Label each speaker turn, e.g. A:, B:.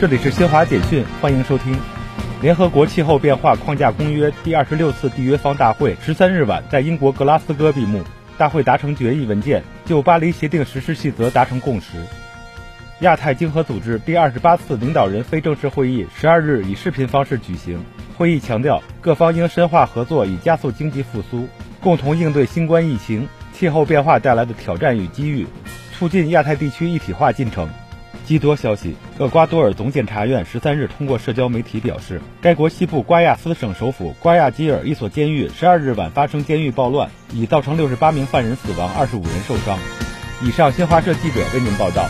A: 这里是新华简讯，欢迎收听。联合国气候变化框架公约第二十六次缔约方大会十三日晚在英国格拉斯哥闭幕，大会达成决议文件，就巴黎协定实施细则达成共识。亚太经合组织第二十八次领导人非正式会议十二日以视频方式举行，会议强调各方应深化合作，以加速经济复苏，共同应对新冠疫情、气候变化带来的挑战与机遇，促进亚太地区一体化进程。基多消息，厄瓜多尔总检察院十三日通过社交媒体表示，该国西部瓜亚斯省首府瓜亚基尔一所监狱十二日晚发生监狱暴乱，已造成六十八名犯人死亡，二十五人受伤。以上，新华社记者为您报道。